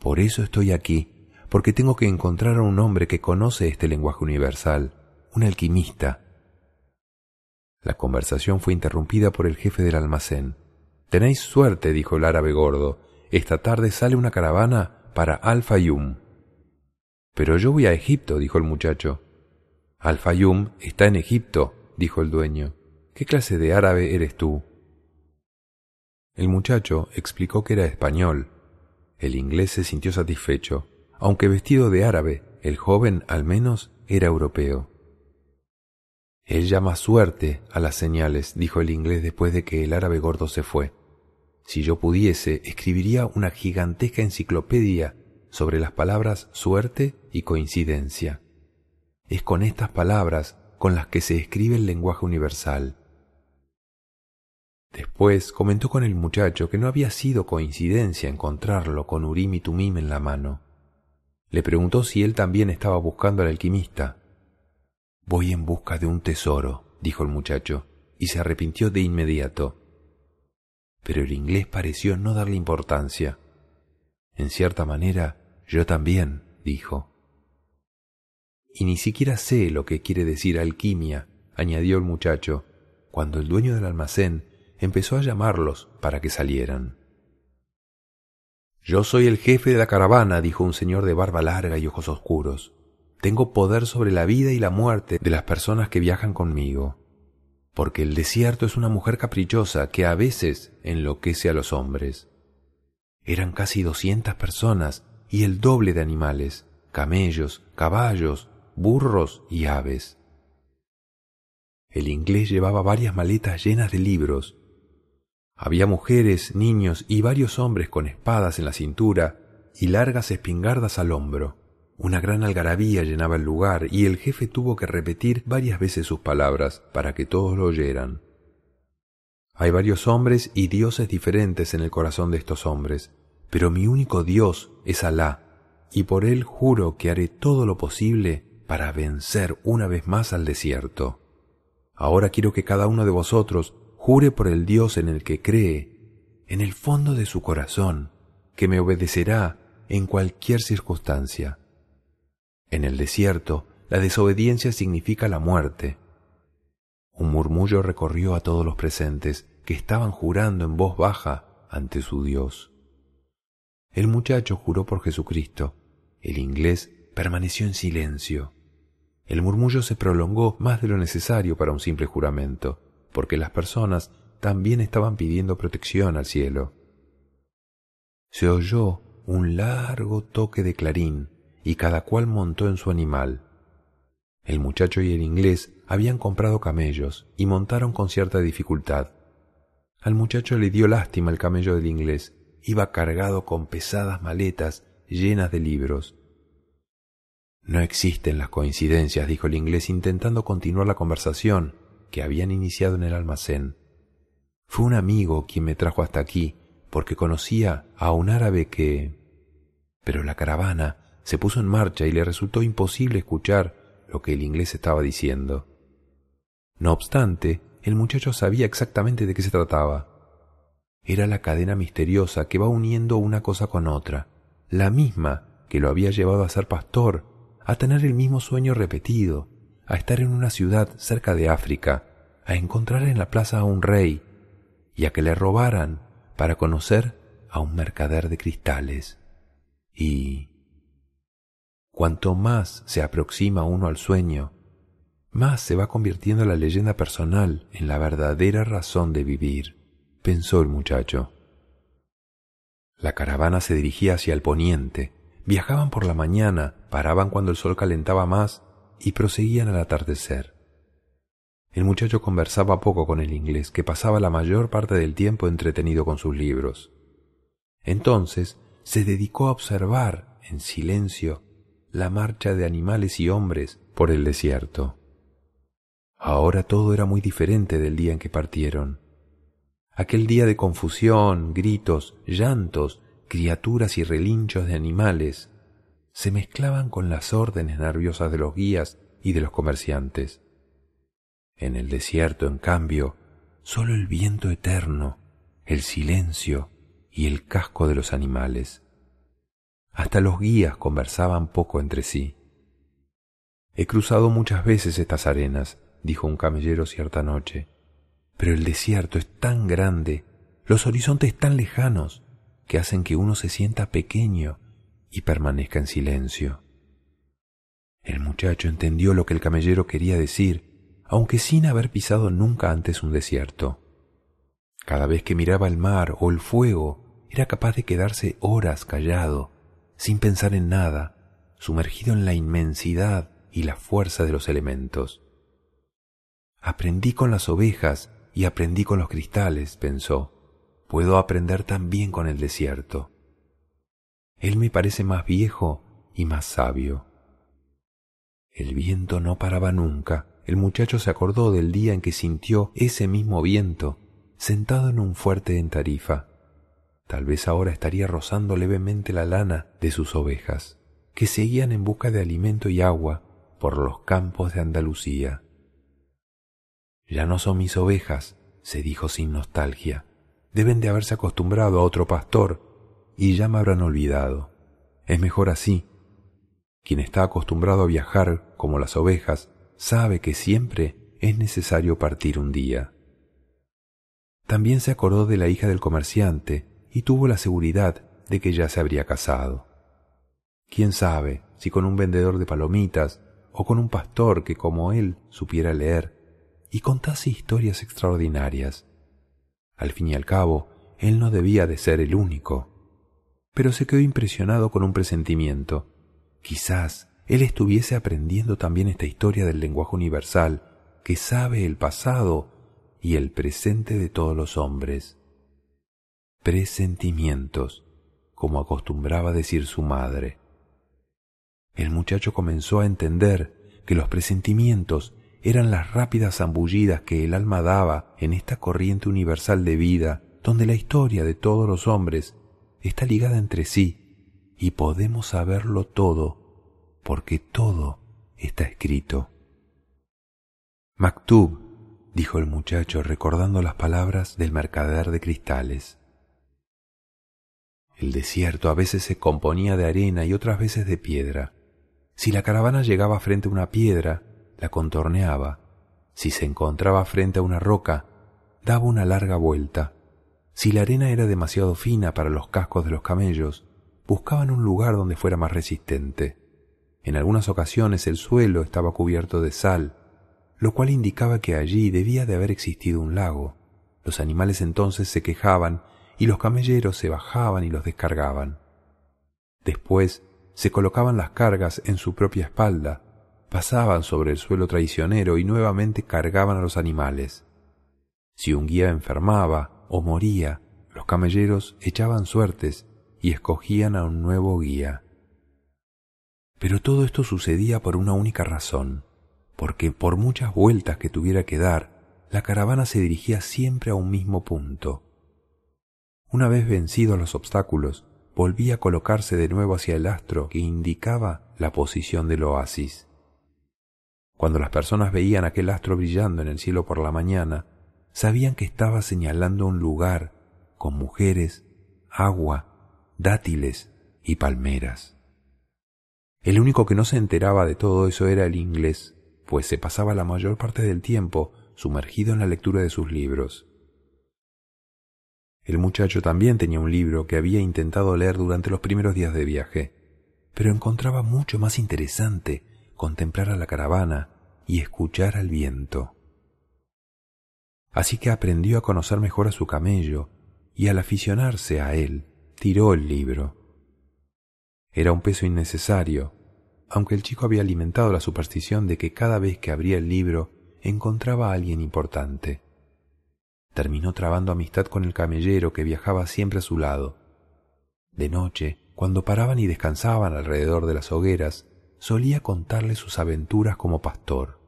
Por eso estoy aquí, porque tengo que encontrar a un hombre que conoce este lenguaje universal, un alquimista. La conversación fue interrumpida por el jefe del almacén. Tenéis suerte, dijo el árabe gordo. Esta tarde sale una caravana para Al-Fayum. Pero yo voy a Egipto, dijo el muchacho. Al-Fayum está en Egipto, dijo el dueño. ¿Qué clase de árabe eres tú? El muchacho explicó que era español. El inglés se sintió satisfecho. Aunque vestido de árabe, el joven al menos era europeo. Él llama suerte a las señales, dijo el inglés después de que el árabe gordo se fue. Si yo pudiese, escribiría una gigantesca enciclopedia sobre las palabras suerte y coincidencia. Es con estas palabras con las que se escribe el lenguaje universal. Después comentó con el muchacho que no había sido coincidencia encontrarlo con Urim y Tumim en la mano. Le preguntó si él también estaba buscando al alquimista. Voy en busca de un tesoro, dijo el muchacho, y se arrepintió de inmediato. Pero el inglés pareció no darle importancia. En cierta manera, yo también, dijo. Y ni siquiera sé lo que quiere decir alquimia, añadió el muchacho, cuando el dueño del almacén empezó a llamarlos para que salieran. Yo soy el jefe de la caravana, dijo un señor de barba larga y ojos oscuros. Tengo poder sobre la vida y la muerte de las personas que viajan conmigo, porque el desierto es una mujer caprichosa que a veces enloquece a los hombres. Eran casi doscientas personas y el doble de animales, camellos, caballos, burros y aves. El inglés llevaba varias maletas llenas de libros. Había mujeres, niños y varios hombres con espadas en la cintura y largas espingardas al hombro. Una gran algarabía llenaba el lugar y el jefe tuvo que repetir varias veces sus palabras para que todos lo oyeran. Hay varios hombres y dioses diferentes en el corazón de estos hombres, pero mi único Dios es Alá, y por él juro que haré todo lo posible para vencer una vez más al desierto. Ahora quiero que cada uno de vosotros jure por el Dios en el que cree, en el fondo de su corazón, que me obedecerá en cualquier circunstancia. En el desierto, la desobediencia significa la muerte. Un murmullo recorrió a todos los presentes, que estaban jurando en voz baja ante su Dios. El muchacho juró por Jesucristo. El inglés permaneció en silencio. El murmullo se prolongó más de lo necesario para un simple juramento, porque las personas también estaban pidiendo protección al cielo. Se oyó un largo toque de clarín y cada cual montó en su animal. El muchacho y el inglés habían comprado camellos y montaron con cierta dificultad. Al muchacho le dio lástima el camello del inglés. Iba cargado con pesadas maletas llenas de libros. No existen las coincidencias, dijo el inglés intentando continuar la conversación que habían iniciado en el almacén. Fue un amigo quien me trajo hasta aquí, porque conocía a un árabe que... Pero la caravana se puso en marcha y le resultó imposible escuchar lo que el inglés estaba diciendo. No obstante, el muchacho sabía exactamente de qué se trataba. Era la cadena misteriosa que va uniendo una cosa con otra, la misma que lo había llevado a ser pastor, a tener el mismo sueño repetido, a estar en una ciudad cerca de África, a encontrar en la plaza a un rey y a que le robaran para conocer a un mercader de cristales. Y Cuanto más se aproxima uno al sueño, más se va convirtiendo la leyenda personal en la verdadera razón de vivir, pensó el muchacho. La caravana se dirigía hacia el poniente, viajaban por la mañana, paraban cuando el sol calentaba más y proseguían al atardecer. El muchacho conversaba poco con el inglés, que pasaba la mayor parte del tiempo entretenido con sus libros. Entonces se dedicó a observar, en silencio, la marcha de animales y hombres por el desierto. Ahora todo era muy diferente del día en que partieron. Aquel día de confusión, gritos, llantos, criaturas y relinchos de animales se mezclaban con las órdenes nerviosas de los guías y de los comerciantes. En el desierto, en cambio, sólo el viento eterno, el silencio y el casco de los animales. Hasta los guías conversaban poco entre sí. He cruzado muchas veces estas arenas, dijo un camellero cierta noche, pero el desierto es tan grande, los horizontes tan lejanos, que hacen que uno se sienta pequeño y permanezca en silencio. El muchacho entendió lo que el camellero quería decir, aunque sin haber pisado nunca antes un desierto. Cada vez que miraba el mar o el fuego, era capaz de quedarse horas callado, sin pensar en nada, sumergido en la inmensidad y la fuerza de los elementos. Aprendí con las ovejas y aprendí con los cristales, pensó. Puedo aprender también con el desierto. Él me parece más viejo y más sabio. El viento no paraba nunca. El muchacho se acordó del día en que sintió ese mismo viento sentado en un fuerte en Tarifa. Tal vez ahora estaría rozando levemente la lana de sus ovejas, que seguían en busca de alimento y agua por los campos de Andalucía. Ya no son mis ovejas, se dijo sin nostalgia. Deben de haberse acostumbrado a otro pastor y ya me habrán olvidado. Es mejor así. Quien está acostumbrado a viajar como las ovejas sabe que siempre es necesario partir un día. También se acordó de la hija del comerciante y tuvo la seguridad de que ya se habría casado. Quién sabe si con un vendedor de palomitas o con un pastor que como él supiera leer y contase historias extraordinarias. Al fin y al cabo, él no debía de ser el único pero se quedó impresionado con un presentimiento. Quizás él estuviese aprendiendo también esta historia del lenguaje universal, que sabe el pasado y el presente de todos los hombres. Presentimientos, como acostumbraba decir su madre. El muchacho comenzó a entender que los presentimientos eran las rápidas zambullidas que el alma daba en esta corriente universal de vida, donde la historia de todos los hombres está ligada entre sí y podemos saberlo todo porque todo está escrito. Maktub, dijo el muchacho recordando las palabras del mercader de cristales. El desierto a veces se componía de arena y otras veces de piedra. Si la caravana llegaba frente a una piedra, la contorneaba. Si se encontraba frente a una roca, daba una larga vuelta. Si la arena era demasiado fina para los cascos de los camellos, buscaban un lugar donde fuera más resistente. En algunas ocasiones el suelo estaba cubierto de sal, lo cual indicaba que allí debía de haber existido un lago. Los animales entonces se quejaban y los camelleros se bajaban y los descargaban. Después se colocaban las cargas en su propia espalda, pasaban sobre el suelo traicionero y nuevamente cargaban a los animales. Si un guía enfermaba o moría, los camelleros echaban suertes y escogían a un nuevo guía. Pero todo esto sucedía por una única razón, porque por muchas vueltas que tuviera que dar, la caravana se dirigía siempre a un mismo punto. Una vez vencidos los obstáculos, volvía a colocarse de nuevo hacia el astro que indicaba la posición del oasis. Cuando las personas veían aquel astro brillando en el cielo por la mañana, sabían que estaba señalando un lugar con mujeres, agua, dátiles y palmeras. El único que no se enteraba de todo eso era el inglés, pues se pasaba la mayor parte del tiempo sumergido en la lectura de sus libros. El muchacho también tenía un libro que había intentado leer durante los primeros días de viaje, pero encontraba mucho más interesante contemplar a la caravana y escuchar al viento. Así que aprendió a conocer mejor a su camello y al aficionarse a él, tiró el libro. Era un peso innecesario, aunque el chico había alimentado la superstición de que cada vez que abría el libro encontraba a alguien importante. Terminó trabando amistad con el camellero que viajaba siempre a su lado. De noche, cuando paraban y descansaban alrededor de las hogueras, solía contarle sus aventuras como pastor.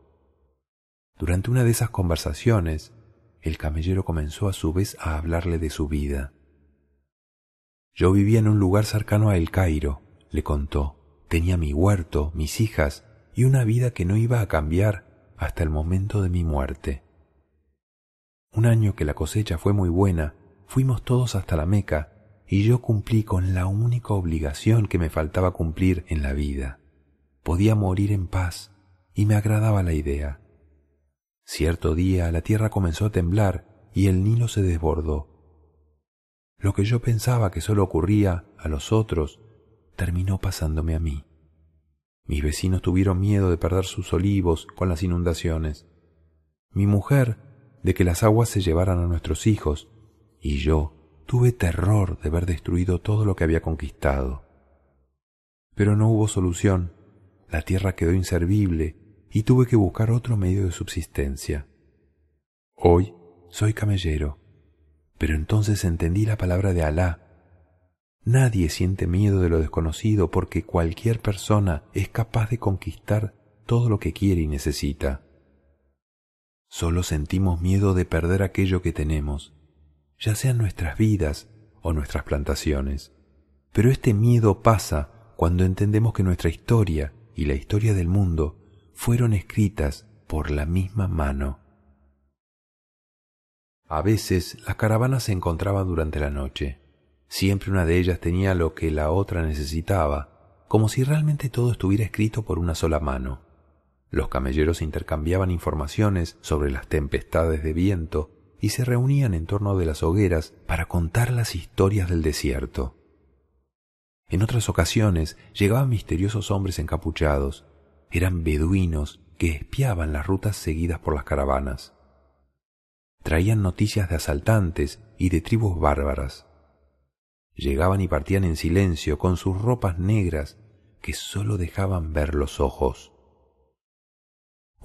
Durante una de esas conversaciones, el camellero comenzó a su vez a hablarle de su vida. Yo vivía en un lugar cercano a El Cairo, le contó. Tenía mi huerto, mis hijas y una vida que no iba a cambiar hasta el momento de mi muerte. Un año que la cosecha fue muy buena, fuimos todos hasta la Meca y yo cumplí con la única obligación que me faltaba cumplir en la vida. Podía morir en paz y me agradaba la idea. Cierto día la tierra comenzó a temblar y el Nilo se desbordó. Lo que yo pensaba que solo ocurría a los otros terminó pasándome a mí. Mis vecinos tuvieron miedo de perder sus olivos con las inundaciones. Mi mujer de que las aguas se llevaran a nuestros hijos y yo tuve terror de ver destruido todo lo que había conquistado. Pero no hubo solución. La tierra quedó inservible y tuve que buscar otro medio de subsistencia. Hoy soy camellero, pero entonces entendí la palabra de Alá. Nadie siente miedo de lo desconocido porque cualquier persona es capaz de conquistar todo lo que quiere y necesita. Solo sentimos miedo de perder aquello que tenemos, ya sean nuestras vidas o nuestras plantaciones. Pero este miedo pasa cuando entendemos que nuestra historia y la historia del mundo fueron escritas por la misma mano. A veces las caravanas se encontraban durante la noche. Siempre una de ellas tenía lo que la otra necesitaba, como si realmente todo estuviera escrito por una sola mano. Los camelleros intercambiaban informaciones sobre las tempestades de viento y se reunían en torno de las hogueras para contar las historias del desierto. En otras ocasiones llegaban misteriosos hombres encapuchados, eran beduinos que espiaban las rutas seguidas por las caravanas. Traían noticias de asaltantes y de tribus bárbaras. Llegaban y partían en silencio con sus ropas negras que sólo dejaban ver los ojos.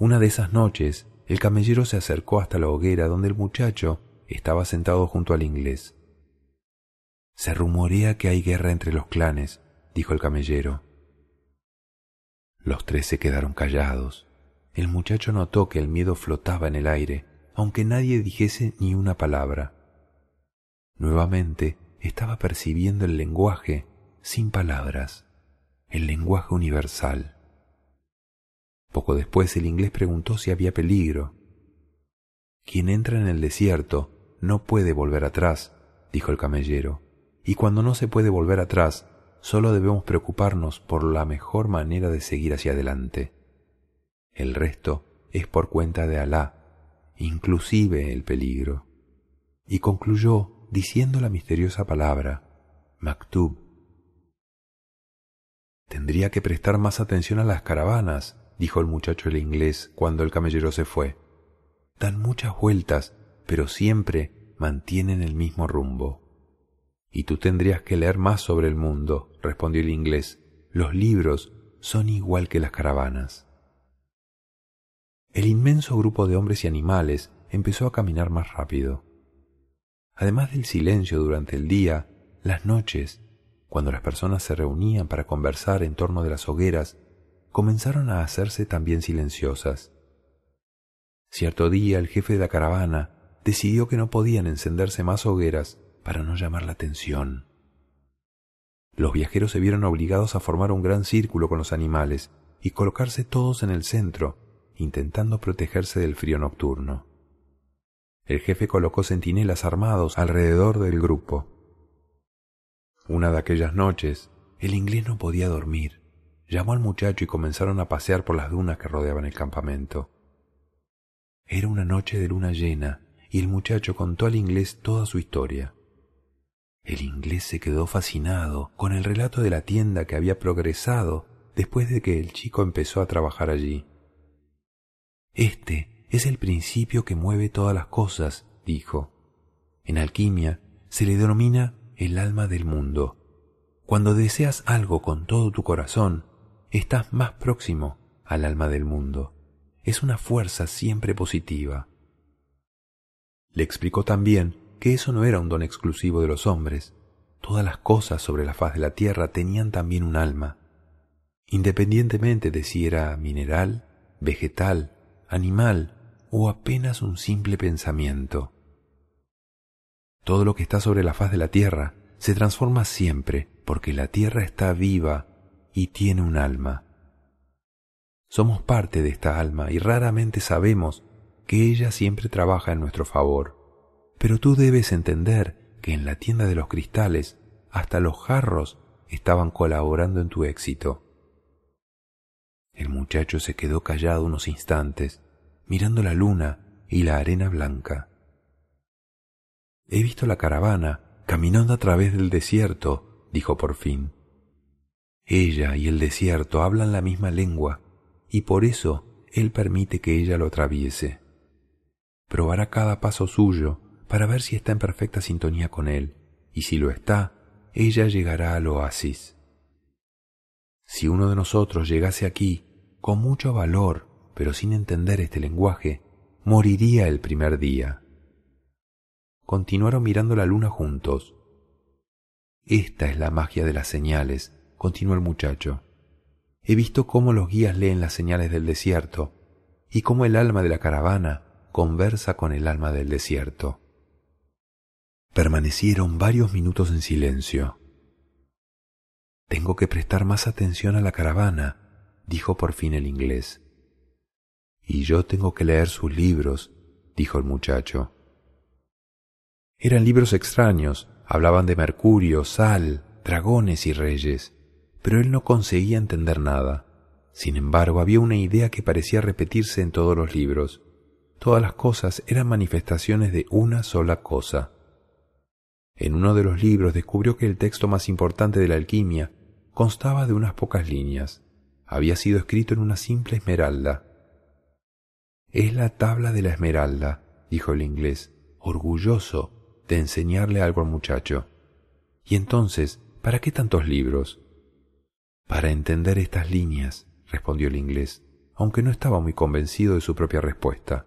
Una de esas noches, el camellero se acercó hasta la hoguera donde el muchacho estaba sentado junto al inglés. Se rumorea que hay guerra entre los clanes, dijo el camellero. Los tres se quedaron callados. El muchacho notó que el miedo flotaba en el aire, aunque nadie dijese ni una palabra. Nuevamente estaba percibiendo el lenguaje sin palabras, el lenguaje universal. Poco después el inglés preguntó si había peligro. Quien entra en el desierto no puede volver atrás, dijo el camellero, y cuando no se puede volver atrás, Solo debemos preocuparnos por la mejor manera de seguir hacia adelante. El resto es por cuenta de Alá, inclusive el peligro. Y concluyó diciendo la misteriosa palabra, Maktub. Tendría que prestar más atención a las caravanas, dijo el muchacho el inglés cuando el camellero se fue. Dan muchas vueltas, pero siempre mantienen el mismo rumbo. Y tú tendrías que leer más sobre el mundo, respondió el inglés. Los libros son igual que las caravanas. El inmenso grupo de hombres y animales empezó a caminar más rápido. Además del silencio durante el día, las noches, cuando las personas se reunían para conversar en torno de las hogueras, comenzaron a hacerse también silenciosas. Cierto día el jefe de la caravana decidió que no podían encenderse más hogueras para no llamar la atención. Los viajeros se vieron obligados a formar un gran círculo con los animales y colocarse todos en el centro, intentando protegerse del frío nocturno. El jefe colocó centinelas armados alrededor del grupo. Una de aquellas noches, el inglés no podía dormir. Llamó al muchacho y comenzaron a pasear por las dunas que rodeaban el campamento. Era una noche de luna llena y el muchacho contó al inglés toda su historia. El inglés se quedó fascinado con el relato de la tienda que había progresado después de que el chico empezó a trabajar allí. Este es el principio que mueve todas las cosas, dijo. En alquimia se le denomina el alma del mundo. Cuando deseas algo con todo tu corazón, estás más próximo al alma del mundo. Es una fuerza siempre positiva. Le explicó también que eso no era un don exclusivo de los hombres. Todas las cosas sobre la faz de la tierra tenían también un alma, independientemente de si era mineral, vegetal, animal o apenas un simple pensamiento. Todo lo que está sobre la faz de la tierra se transforma siempre porque la tierra está viva y tiene un alma. Somos parte de esta alma y raramente sabemos que ella siempre trabaja en nuestro favor. Pero tú debes entender que en la tienda de los cristales hasta los jarros estaban colaborando en tu éxito. El muchacho se quedó callado unos instantes, mirando la luna y la arena blanca. He visto la caravana caminando a través del desierto, dijo por fin. Ella y el desierto hablan la misma lengua, y por eso él permite que ella lo atraviese. Probará cada paso suyo para ver si está en perfecta sintonía con él, y si lo está, ella llegará al oasis. Si uno de nosotros llegase aquí con mucho valor, pero sin entender este lenguaje, moriría el primer día. Continuaron mirando la luna juntos. Esta es la magia de las señales, continuó el muchacho. He visto cómo los guías leen las señales del desierto y cómo el alma de la caravana conversa con el alma del desierto. Permanecieron varios minutos en silencio. Tengo que prestar más atención a la caravana, dijo por fin el inglés. Y yo tengo que leer sus libros, dijo el muchacho. Eran libros extraños, hablaban de Mercurio, sal, dragones y reyes, pero él no conseguía entender nada. Sin embargo, había una idea que parecía repetirse en todos los libros. Todas las cosas eran manifestaciones de una sola cosa. En uno de los libros descubrió que el texto más importante de la alquimia constaba de unas pocas líneas había sido escrito en una simple esmeralda. Es la tabla de la esmeralda, dijo el inglés, orgulloso de enseñarle algo al muchacho. Y entonces, ¿para qué tantos libros? Para entender estas líneas, respondió el inglés, aunque no estaba muy convencido de su propia respuesta.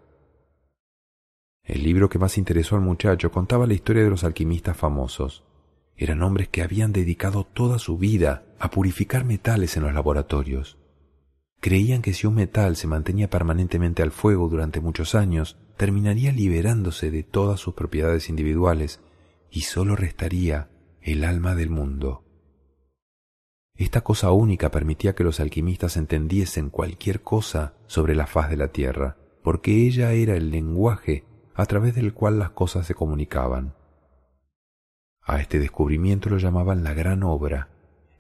El libro que más interesó al muchacho contaba la historia de los alquimistas famosos. Eran hombres que habían dedicado toda su vida a purificar metales en los laboratorios. Creían que si un metal se mantenía permanentemente al fuego durante muchos años, terminaría liberándose de todas sus propiedades individuales y sólo restaría el alma del mundo. Esta cosa única permitía que los alquimistas entendiesen cualquier cosa sobre la faz de la tierra, porque ella era el lenguaje a través del cual las cosas se comunicaban. A este descubrimiento lo llamaban la gran obra,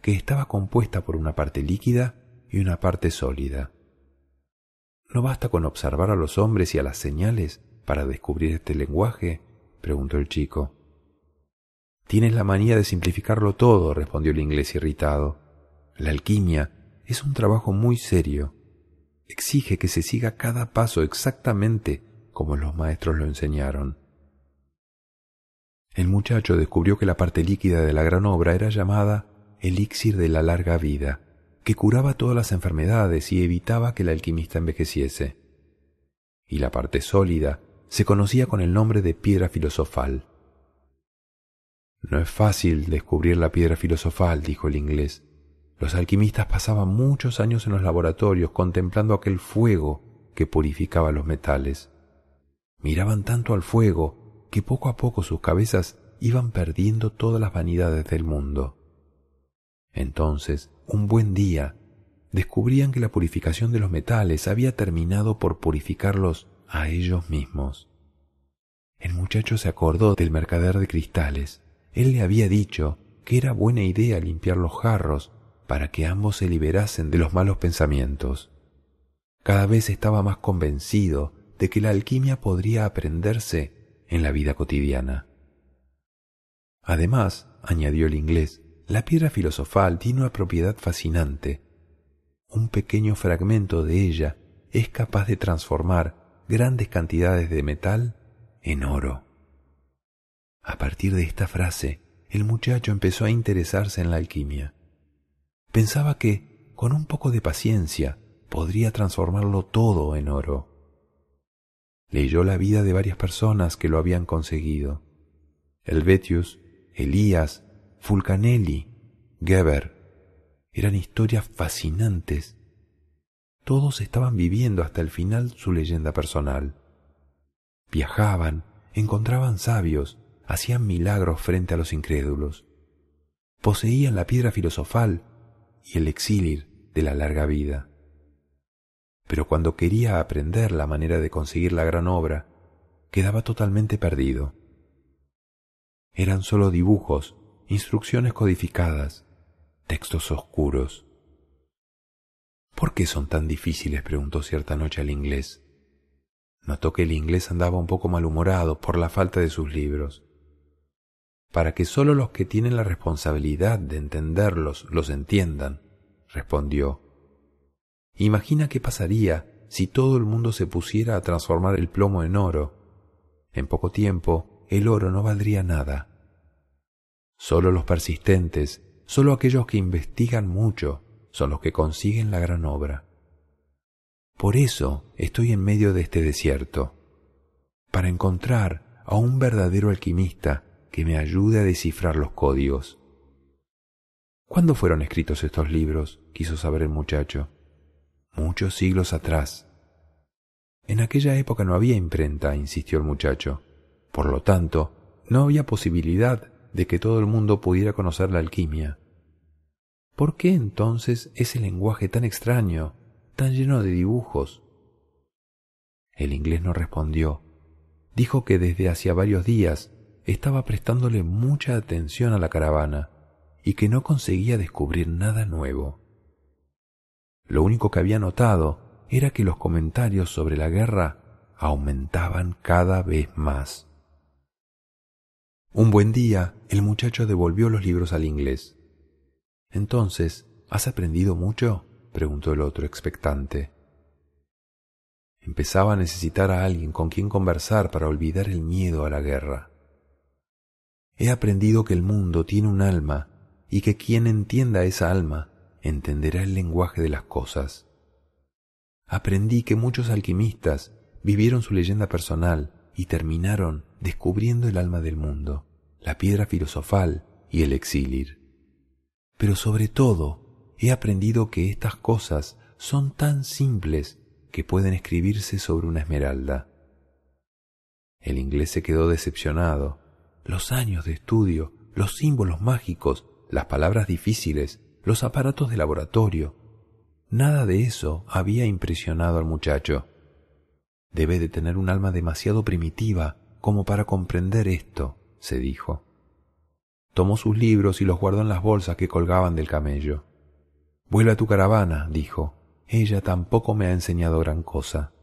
que estaba compuesta por una parte líquida y una parte sólida. ¿No basta con observar a los hombres y a las señales para descubrir este lenguaje? preguntó el chico. Tienes la manía de simplificarlo todo, respondió el inglés irritado. La alquimia es un trabajo muy serio. Exige que se siga cada paso exactamente como los maestros lo enseñaron. El muchacho descubrió que la parte líquida de la gran obra era llamada elixir de la larga vida, que curaba todas las enfermedades y evitaba que el alquimista envejeciese. Y la parte sólida se conocía con el nombre de piedra filosofal. No es fácil descubrir la piedra filosofal, dijo el inglés. Los alquimistas pasaban muchos años en los laboratorios contemplando aquel fuego que purificaba los metales. Miraban tanto al fuego que poco a poco sus cabezas iban perdiendo todas las vanidades del mundo. Entonces, un buen día, descubrían que la purificación de los metales había terminado por purificarlos a ellos mismos. El muchacho se acordó del mercader de cristales. Él le había dicho que era buena idea limpiar los jarros para que ambos se liberasen de los malos pensamientos. Cada vez estaba más convencido de que la alquimia podría aprenderse en la vida cotidiana. Además, añadió el inglés, la piedra filosofal tiene una propiedad fascinante. Un pequeño fragmento de ella es capaz de transformar grandes cantidades de metal en oro. A partir de esta frase, el muchacho empezó a interesarse en la alquimia. Pensaba que, con un poco de paciencia, podría transformarlo todo en oro. Leyó la vida de varias personas que lo habían conseguido. Helvetius, Elías, Fulcanelli, Geber. Eran historias fascinantes. Todos estaban viviendo hasta el final su leyenda personal. Viajaban, encontraban sabios, hacían milagros frente a los incrédulos. Poseían la piedra filosofal y el exilir de la larga vida. Pero cuando quería aprender la manera de conseguir la gran obra, quedaba totalmente perdido. Eran solo dibujos, instrucciones codificadas, textos oscuros. ¿Por qué son tan difíciles? preguntó cierta noche al inglés. Notó que el inglés andaba un poco malhumorado por la falta de sus libros para que sólo los que tienen la responsabilidad de entenderlos los entiendan, respondió. Imagina qué pasaría si todo el mundo se pusiera a transformar el plomo en oro. En poco tiempo el oro no valdría nada. Sólo los persistentes, sólo aquellos que investigan mucho, son los que consiguen la gran obra. Por eso estoy en medio de este desierto, para encontrar a un verdadero alquimista que me ayude a descifrar los códigos. ¿Cuándo fueron escritos estos libros? quiso saber el muchacho. Muchos siglos atrás. En aquella época no había imprenta, insistió el muchacho. Por lo tanto, no había posibilidad de que todo el mundo pudiera conocer la alquimia. ¿Por qué entonces ese lenguaje tan extraño, tan lleno de dibujos? El inglés no respondió. Dijo que desde hacía varios días estaba prestándole mucha atención a la caravana y que no conseguía descubrir nada nuevo. Lo único que había notado era que los comentarios sobre la guerra aumentaban cada vez más. Un buen día el muchacho devolvió los libros al inglés. Entonces, ¿has aprendido mucho? preguntó el otro expectante. Empezaba a necesitar a alguien con quien conversar para olvidar el miedo a la guerra. He aprendido que el mundo tiene un alma y que quien entienda esa alma entenderá el lenguaje de las cosas. Aprendí que muchos alquimistas vivieron su leyenda personal y terminaron descubriendo el alma del mundo, la piedra filosofal y el exilir. Pero sobre todo he aprendido que estas cosas son tan simples que pueden escribirse sobre una esmeralda. El inglés se quedó decepcionado los años de estudio, los símbolos mágicos, las palabras difíciles, los aparatos de laboratorio. Nada de eso había impresionado al muchacho. Debe de tener un alma demasiado primitiva como para comprender esto, se dijo. Tomó sus libros y los guardó en las bolsas que colgaban del camello. Vuelve a tu caravana, dijo. Ella tampoco me ha enseñado gran cosa.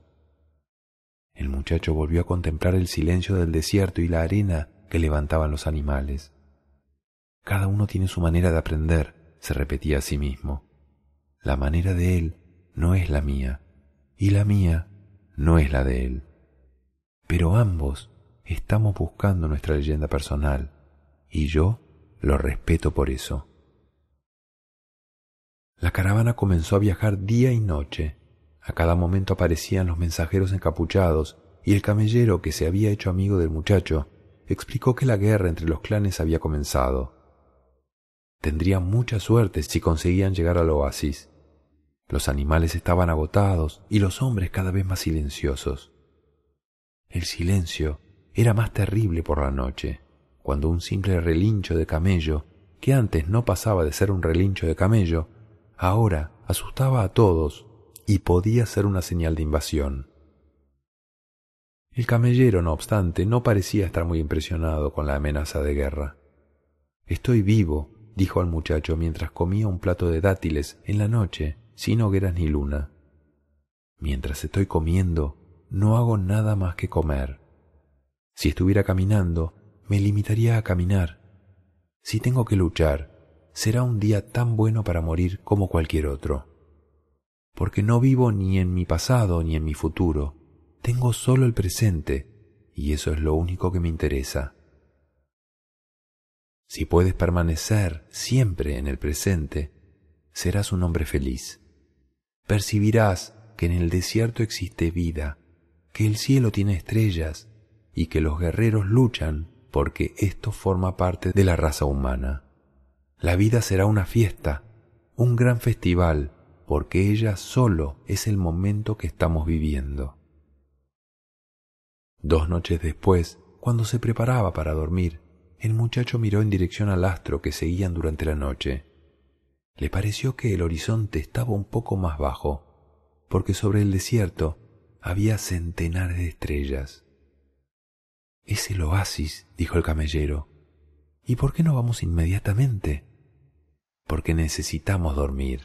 El muchacho volvió a contemplar el silencio del desierto y la arena que levantaban los animales. Cada uno tiene su manera de aprender, se repetía a sí mismo. La manera de él no es la mía, y la mía no es la de él. Pero ambos estamos buscando nuestra leyenda personal, y yo lo respeto por eso. La caravana comenzó a viajar día y noche. A cada momento aparecían los mensajeros encapuchados y el camellero que se había hecho amigo del muchacho explicó que la guerra entre los clanes había comenzado. Tendrían mucha suerte si conseguían llegar al oasis. Los animales estaban agotados y los hombres cada vez más silenciosos. El silencio era más terrible por la noche, cuando un simple relincho de camello, que antes no pasaba de ser un relincho de camello, ahora asustaba a todos y podía ser una señal de invasión. El camellero, no obstante, no parecía estar muy impresionado con la amenaza de guerra. Estoy vivo, dijo al muchacho mientras comía un plato de dátiles en la noche, sin hogueras ni luna. Mientras estoy comiendo, no hago nada más que comer. Si estuviera caminando, me limitaría a caminar. Si tengo que luchar, será un día tan bueno para morir como cualquier otro. porque no vivo ni en mi pasado ni en mi futuro, tengo solo el presente, y eso es lo único que me interesa. Si puedes permanecer siempre en el presente, serás un hombre feliz. Percibirás que en el desierto existe vida, que el cielo tiene estrellas y que los guerreros luchan porque esto forma parte de la raza humana. La vida será una fiesta, un gran festival, porque ella solo es el momento que estamos viviendo. Dos noches después, cuando se preparaba para dormir, el muchacho miró en dirección al astro que seguían durante la noche. Le pareció que el horizonte estaba un poco más bajo, porque sobre el desierto había centenares de estrellas. Es el oasis, dijo el camellero. ¿Y por qué no vamos inmediatamente? Porque necesitamos dormir.